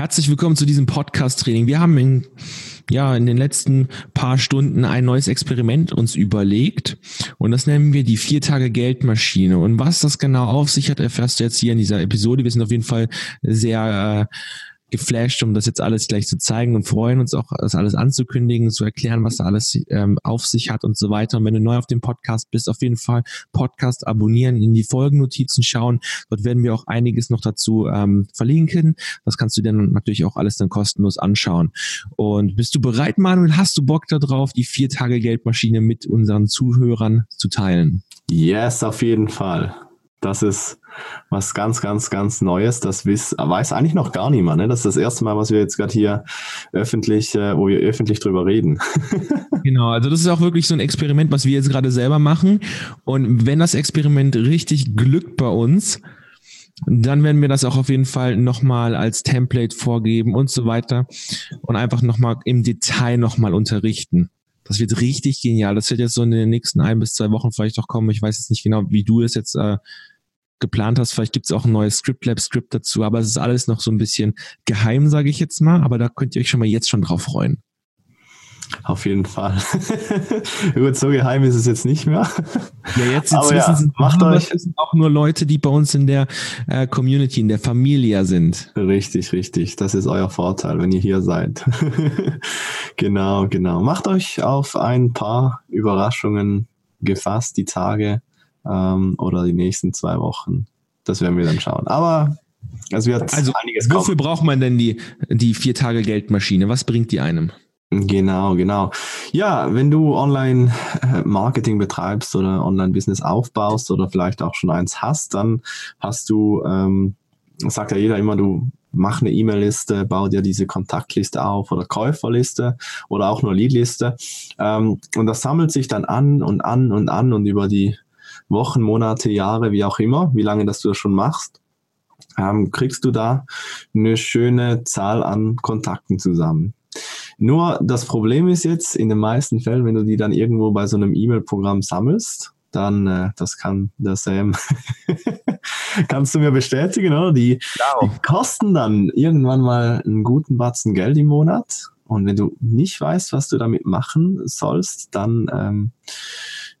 Herzlich willkommen zu diesem Podcast-Training. Wir haben in, ja, in den letzten paar Stunden ein neues Experiment uns überlegt und das nennen wir die vier Tage Geldmaschine. Und was das genau auf sich hat, erfährst du jetzt hier in dieser Episode. Wir sind auf jeden Fall sehr äh, geflasht, um das jetzt alles gleich zu zeigen und freuen uns auch, das alles anzukündigen, zu erklären, was da alles ähm, auf sich hat und so weiter. Und wenn du neu auf dem Podcast bist, auf jeden Fall Podcast abonnieren, in die Folgennotizen schauen. Dort werden wir auch einiges noch dazu ähm, verlinken. Das kannst du dann natürlich auch alles dann kostenlos anschauen. Und bist du bereit, Manuel? Hast du Bock darauf, die vier Tage Geldmaschine mit unseren Zuhörern zu teilen? Yes, auf jeden Fall. Das ist was ganz, ganz, ganz Neues. Das wiss, weiß eigentlich noch gar niemand. Ne? Das ist das erste Mal, was wir jetzt gerade hier öffentlich, äh, wo wir öffentlich drüber reden. genau, also das ist auch wirklich so ein Experiment, was wir jetzt gerade selber machen. Und wenn das Experiment richtig glückt bei uns, dann werden wir das auch auf jeden Fall nochmal als Template vorgeben und so weiter und einfach nochmal im Detail nochmal unterrichten. Das wird richtig genial. Das wird jetzt so in den nächsten ein bis zwei Wochen vielleicht auch kommen. Ich weiß jetzt nicht genau, wie du es jetzt äh, geplant hast. Vielleicht gibt es auch ein neues Script-Lab-Skript dazu, aber es ist alles noch so ein bisschen geheim, sage ich jetzt mal. Aber da könnt ihr euch schon mal jetzt schon drauf freuen. Auf jeden Fall. Gut, so geheim ist es jetzt nicht mehr. Ja, jetzt, jetzt wissen ja, macht euch das sind auch nur Leute, die bei uns in der äh, Community, in der Familie sind. Richtig, richtig. Das ist euer Vorteil, wenn ihr hier seid. genau, genau. Macht euch auf ein paar Überraschungen gefasst, die Tage ähm, oder die nächsten zwei Wochen. Das werden wir dann schauen. Aber es wird also, einiges kommen. Wofür braucht man denn die, die vier Tage Geldmaschine? Was bringt die einem? Genau, genau. Ja, wenn du Online-Marketing betreibst oder Online-Business aufbaust oder vielleicht auch schon eins hast, dann hast du, ähm, sagt ja jeder immer, du mach eine E-Mail-Liste, bau dir diese Kontaktliste auf oder Käuferliste oder auch nur Leadliste. Ähm, und das sammelt sich dann an und an und an und über die Wochen, Monate, Jahre, wie auch immer, wie lange das du das schon machst, ähm, kriegst du da eine schöne Zahl an Kontakten zusammen. Nur das Problem ist jetzt in den meisten Fällen, wenn du die dann irgendwo bei so einem E-Mail-Programm sammelst, dann, äh, das kann der Sam, kannst du mir bestätigen, oder? Die, die, kosten dann irgendwann mal einen guten Batzen Geld im Monat. Und wenn du nicht weißt, was du damit machen sollst, dann ähm,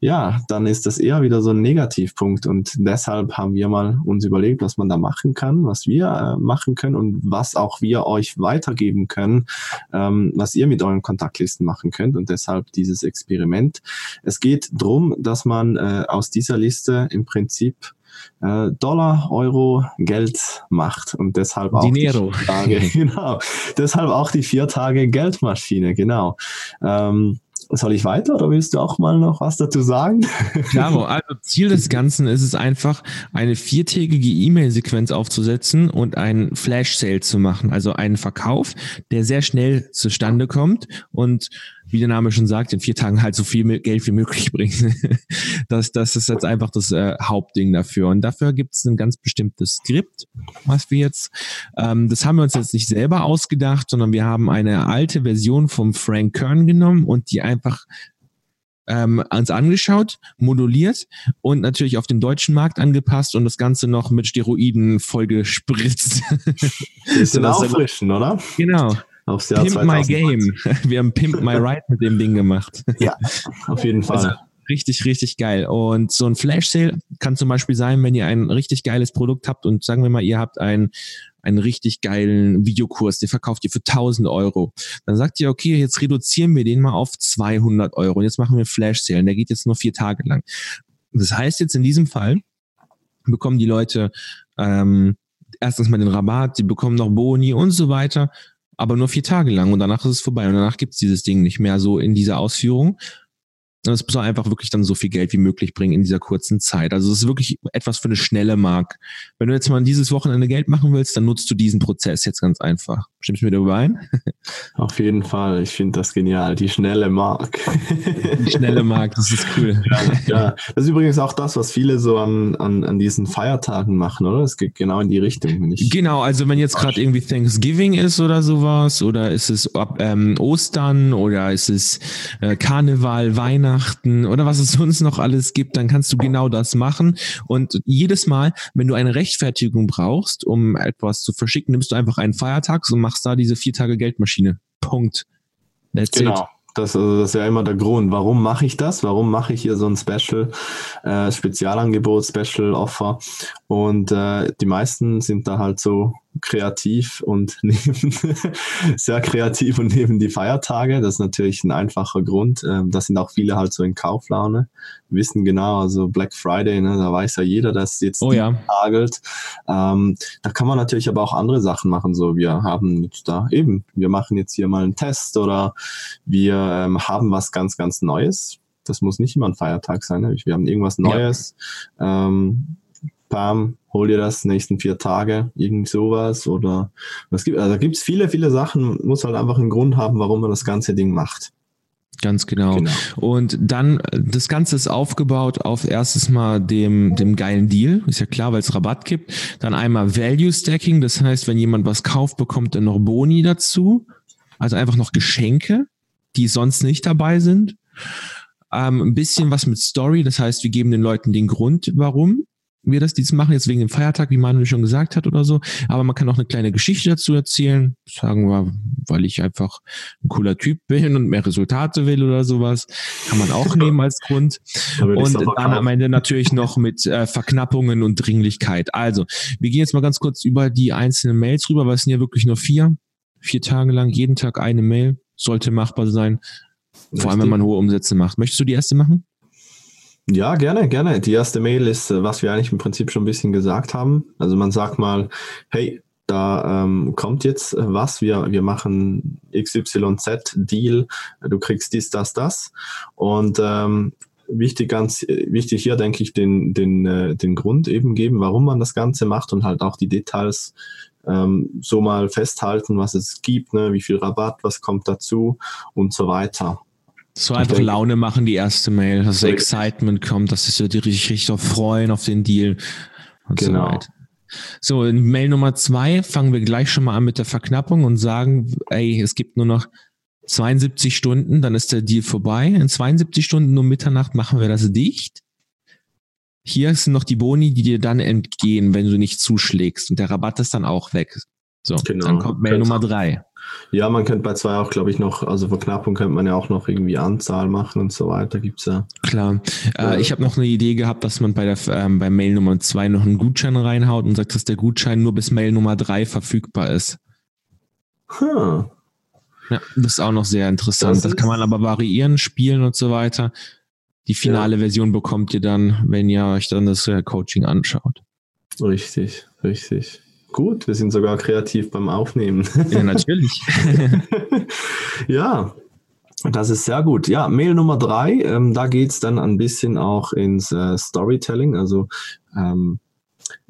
ja, dann ist das eher wieder so ein Negativpunkt. Und deshalb haben wir mal uns überlegt, was man da machen kann, was wir äh, machen können und was auch wir euch weitergeben können, ähm, was ihr mit euren Kontaktlisten machen könnt. Und deshalb dieses Experiment. Es geht drum, dass man äh, aus dieser Liste im Prinzip äh, Dollar, Euro, Geld macht und deshalb auch Dinero. die Tage, genau, deshalb auch die vier Tage Geldmaschine, genau. Ähm, soll ich weiter oder willst du auch mal noch was dazu sagen? Klaro, also Ziel des Ganzen ist es einfach, eine viertägige E-Mail-Sequenz aufzusetzen und einen Flash-Sale zu machen, also einen Verkauf, der sehr schnell zustande kommt und wie der Name schon sagt, in vier Tagen halt so viel Geld wie möglich bringen. das, das ist jetzt einfach das äh, Hauptding dafür. Und dafür gibt es ein ganz bestimmtes Skript, was wir jetzt, ähm, das haben wir uns jetzt nicht selber ausgedacht, sondern wir haben eine alte Version vom Frank Kern genommen und die einfach ähm, uns angeschaut, moduliert und natürlich auf den deutschen Markt angepasst und das Ganze noch mit Steroiden vollgespritzt. Bisschen auffrischen, oder? Genau aufs Jahr Pimp 2020. My Game. Wir haben Pimp My Ride mit dem Ding gemacht. Ja, auf jeden Fall. Also, richtig, richtig geil. Und so ein Flash Sale kann zum Beispiel sein, wenn ihr ein richtig geiles Produkt habt und sagen wir mal, ihr habt ein einen richtig geilen Videokurs, den verkauft ihr für 1000 Euro. Dann sagt ihr, okay, jetzt reduzieren wir den mal auf 200 Euro und jetzt machen wir Flash Sale und der geht jetzt nur vier Tage lang. Das heißt jetzt in diesem Fall bekommen die Leute ähm, erstens mal den Rabatt, sie bekommen noch Boni und so weiter aber nur vier Tage lang und danach ist es vorbei und danach gibt's dieses Ding nicht mehr so in dieser Ausführung. Es soll einfach wirklich dann so viel Geld wie möglich bringen in dieser kurzen Zeit. Also es ist wirklich etwas für eine schnelle Mark. Wenn du jetzt mal dieses Wochenende Geld machen willst, dann nutzt du diesen Prozess jetzt ganz einfach. Stimmst du mir darüber ein? Auf jeden Fall. Ich finde das genial. Die schnelle Mark. Die schnelle Mark, das ist cool. Ja, ja, Das ist übrigens auch das, was viele so an, an, an diesen Feiertagen machen, oder? Es geht genau in die Richtung. genau, also wenn jetzt gerade irgendwie Thanksgiving ist oder sowas, oder ist es ähm, Ostern oder ist es äh, Karneval, Weihnachten, Weihnachten oder was es sonst noch alles gibt, dann kannst du genau das machen. Und jedes Mal, wenn du eine Rechtfertigung brauchst, um etwas zu verschicken, nimmst du einfach einen Feiertag und machst da diese vier Tage Geldmaschine. Punkt. That's genau. It. Das, also das ist ja immer der Grund. Warum mache ich das? Warum mache ich hier so ein Special, äh, Spezialangebot, Special Offer? Und äh, die meisten sind da halt so kreativ und nehmen sehr kreativ und nehmen die Feiertage. Das ist natürlich ein einfacher Grund. Ähm, da sind auch viele halt so in Kauflaune, wissen genau, also Black Friday, ne, da weiß ja jeder, dass jetzt oh, ja. tagelt. Ähm, da kann man natürlich aber auch andere Sachen machen. So, wir haben jetzt da eben, wir machen jetzt hier mal einen Test oder wir ähm, haben was ganz, ganz Neues. Das muss nicht immer ein Feiertag sein. Ne? Wir haben irgendwas Neues. Ja. Ähm, Pam, hol dir das nächsten vier Tage, irgend sowas oder was gibt, also gibt es viele, viele Sachen, muss halt einfach einen Grund haben, warum man das ganze Ding macht. Ganz genau. genau. Und dann, das Ganze ist aufgebaut auf erstes Mal dem, dem geilen Deal. Ist ja klar, weil es Rabatt gibt. Dann einmal Value Stacking. Das heißt, wenn jemand was kauft, bekommt er noch Boni dazu. Also einfach noch Geschenke, die sonst nicht dabei sind. Ähm, ein bisschen was mit Story. Das heißt, wir geben den Leuten den Grund, warum wir das dies machen, jetzt wegen dem Feiertag, wie Manuel schon gesagt hat oder so. Aber man kann auch eine kleine Geschichte dazu erzählen. Sagen wir, weil ich einfach ein cooler Typ bin und mehr Resultate will oder sowas. Kann man auch nehmen als Grund. Und dann am Ende natürlich noch mit äh, Verknappungen und Dringlichkeit. Also, wir gehen jetzt mal ganz kurz über die einzelnen Mails rüber, weil es sind ja wirklich nur vier. Vier Tage lang, jeden Tag eine Mail. Sollte machbar sein. Vor allem, wenn man hohe Umsätze macht. Möchtest du die erste machen? Ja, gerne, gerne. Die erste Mail ist, äh, was wir eigentlich im Prinzip schon ein bisschen gesagt haben. Also man sagt mal, hey, da ähm, kommt jetzt äh, was, wir, wir machen XYZ-Deal, du kriegst dies, das, das. Und ähm, wichtig, ganz wichtig hier, denke ich, den, den, äh, den Grund eben geben, warum man das Ganze macht und halt auch die Details ähm, so mal festhalten, was es gibt, ne, wie viel Rabatt, was kommt dazu und so weiter. So einfach denke, Laune machen, die erste Mail, dass Excitement kommt, dass sich so die richtig, richtig freuen auf den Deal und genau. so weiter. So, in Mail Nummer zwei fangen wir gleich schon mal an mit der Verknappung und sagen, ey, es gibt nur noch 72 Stunden, dann ist der Deal vorbei. In 72 Stunden um Mitternacht machen wir das dicht. Hier sind noch die Boni, die dir dann entgehen, wenn du nicht zuschlägst. Und der Rabatt ist dann auch weg. So, genau. dann kommt Mail Nummer drei. Ja, man könnte bei zwei auch, glaube ich, noch, also Verknappung könnte man ja auch noch irgendwie Anzahl machen und so weiter, gibt's ja. Klar. Äh, ich habe noch eine Idee gehabt, dass man bei der ähm, bei Mail Nummer zwei noch einen Gutschein reinhaut und sagt, dass der Gutschein nur bis Mail Nummer drei verfügbar ist. Hm. Ja, das ist auch noch sehr interessant. Das, das kann man aber variieren, spielen und so weiter. Die finale ja. Version bekommt ihr dann, wenn ihr euch dann das äh, Coaching anschaut. Richtig, richtig. Gut, wir sind sogar kreativ beim Aufnehmen. Ja, natürlich. ja, das ist sehr gut. Ja, Mail Nummer drei, ähm, da geht's dann ein bisschen auch ins äh, Storytelling. Also ähm,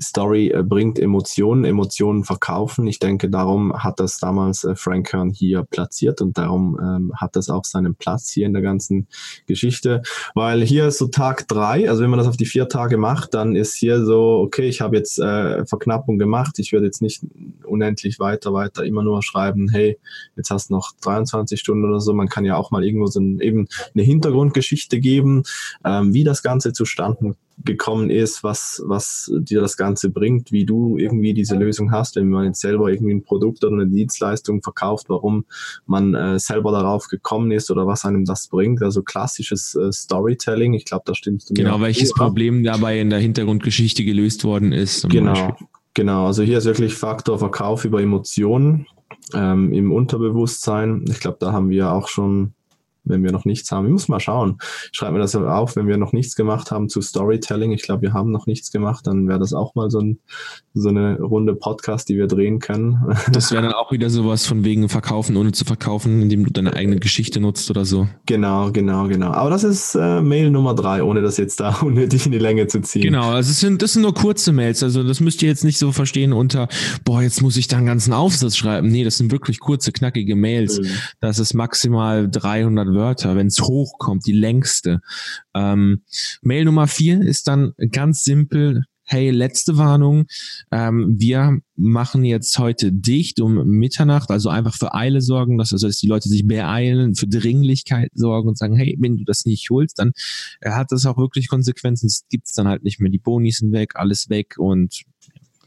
Story äh, bringt Emotionen, Emotionen verkaufen. Ich denke, darum hat das damals äh, Frank Kern hier platziert und darum ähm, hat das auch seinen Platz hier in der ganzen Geschichte. Weil hier ist so Tag drei, also wenn man das auf die vier Tage macht, dann ist hier so, okay, ich habe jetzt äh, Verknappung gemacht, ich würde jetzt nicht unendlich weiter, weiter immer nur schreiben, hey, jetzt hast du noch 23 Stunden oder so. Man kann ja auch mal irgendwo so ein, eben eine Hintergrundgeschichte geben, ähm, wie das Ganze zustande gekommen ist, was, was dir das Ganze bringt, wie du irgendwie diese Lösung hast, wenn man jetzt selber irgendwie ein Produkt oder eine Dienstleistung verkauft, warum man äh, selber darauf gekommen ist oder was einem das bringt. Also klassisches äh, Storytelling, ich glaube, da stimmst du Genau, welches Problem dabei in der Hintergrundgeschichte gelöst worden ist. Genau, Beispiel. genau. Also hier ist wirklich Faktor Verkauf über Emotionen ähm, im Unterbewusstsein. Ich glaube, da haben wir auch schon wenn wir noch nichts haben. Ich muss mal schauen. Schreib mir das auf, wenn wir noch nichts gemacht haben zu Storytelling. Ich glaube, wir haben noch nichts gemacht. Dann wäre das auch mal so, ein, so eine Runde Podcast, die wir drehen können. Das wäre dann auch wieder sowas von wegen Verkaufen, ohne zu verkaufen, indem du deine eigene Geschichte nutzt oder so. Genau, genau, genau. Aber das ist äh, Mail Nummer drei, ohne das jetzt da unnötig in die Länge zu ziehen. Genau, also es sind, das sind nur kurze Mails. Also das müsst ihr jetzt nicht so verstehen unter, boah, jetzt muss ich da einen ganzen Aufsatz schreiben. Nee, das sind wirklich kurze, knackige Mails. Mhm. Das ist maximal 300 Wörter, wenn es hochkommt, die längste. Ähm, Mail Nummer vier ist dann ganz simpel hey, letzte Warnung, ähm, wir machen jetzt heute dicht um Mitternacht, also einfach für Eile sorgen, dass, also, dass die Leute sich beeilen, für Dringlichkeit sorgen und sagen, hey, wenn du das nicht holst, dann äh, hat das auch wirklich Konsequenzen. Es gibt's dann halt nicht mehr. Die Bonis sind weg, alles weg und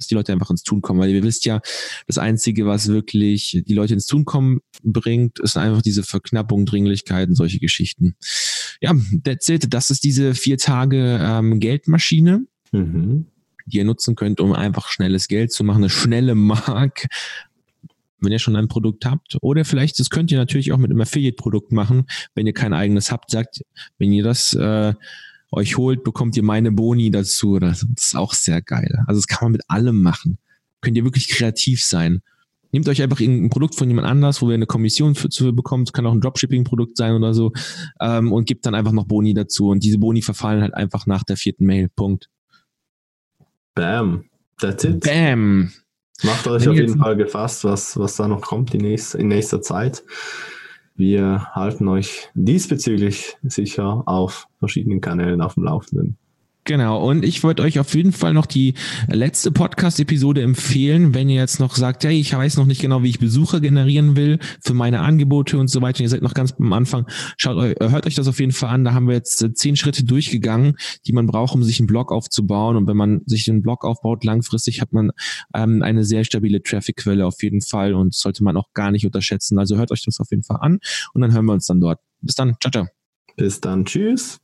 dass die Leute einfach ins Tun kommen. Weil ihr wisst ja, das Einzige, was wirklich die Leute ins Tun kommen bringt, ist einfach diese Verknappung, Dringlichkeiten, solche Geschichten. Ja, that's it. Das ist diese vier Tage ähm, Geldmaschine. Mhm. die ihr nutzen könnt, um einfach schnelles Geld zu machen, eine schnelle Mark, wenn ihr schon ein Produkt habt. Oder vielleicht, das könnt ihr natürlich auch mit einem Affiliate-Produkt machen, wenn ihr kein eigenes habt, sagt, wenn ihr das äh, euch holt, bekommt ihr meine Boni dazu. Das ist auch sehr geil. Also das kann man mit allem machen. Könnt ihr wirklich kreativ sein. Nehmt euch einfach irgendein Produkt von jemand anders, wo ihr eine Kommission für, zu bekommt, kann auch ein Dropshipping-Produkt sein oder so, ähm, und gebt dann einfach noch Boni dazu. Und diese Boni verfallen halt einfach nach der vierten Mail. Punkt. Bam. That's it. Bam. Macht euch Wenn auf jeden Fall gefasst, was, was da noch kommt in nächster, in nächster Zeit. Wir halten euch diesbezüglich sicher auf verschiedenen Kanälen auf dem Laufenden. Genau, und ich wollte euch auf jeden Fall noch die letzte Podcast-Episode empfehlen, wenn ihr jetzt noch sagt, hey, ich weiß noch nicht genau, wie ich Besucher generieren will für meine Angebote und so weiter. ihr seid noch ganz am Anfang. Schaut euch, hört euch das auf jeden Fall an. Da haben wir jetzt äh, zehn Schritte durchgegangen, die man braucht, um sich einen Blog aufzubauen. Und wenn man sich einen Blog aufbaut, langfristig hat man ähm, eine sehr stabile Traffic-Quelle auf jeden Fall und sollte man auch gar nicht unterschätzen. Also hört euch das auf jeden Fall an und dann hören wir uns dann dort. Bis dann. Ciao, ciao. Bis dann. Tschüss.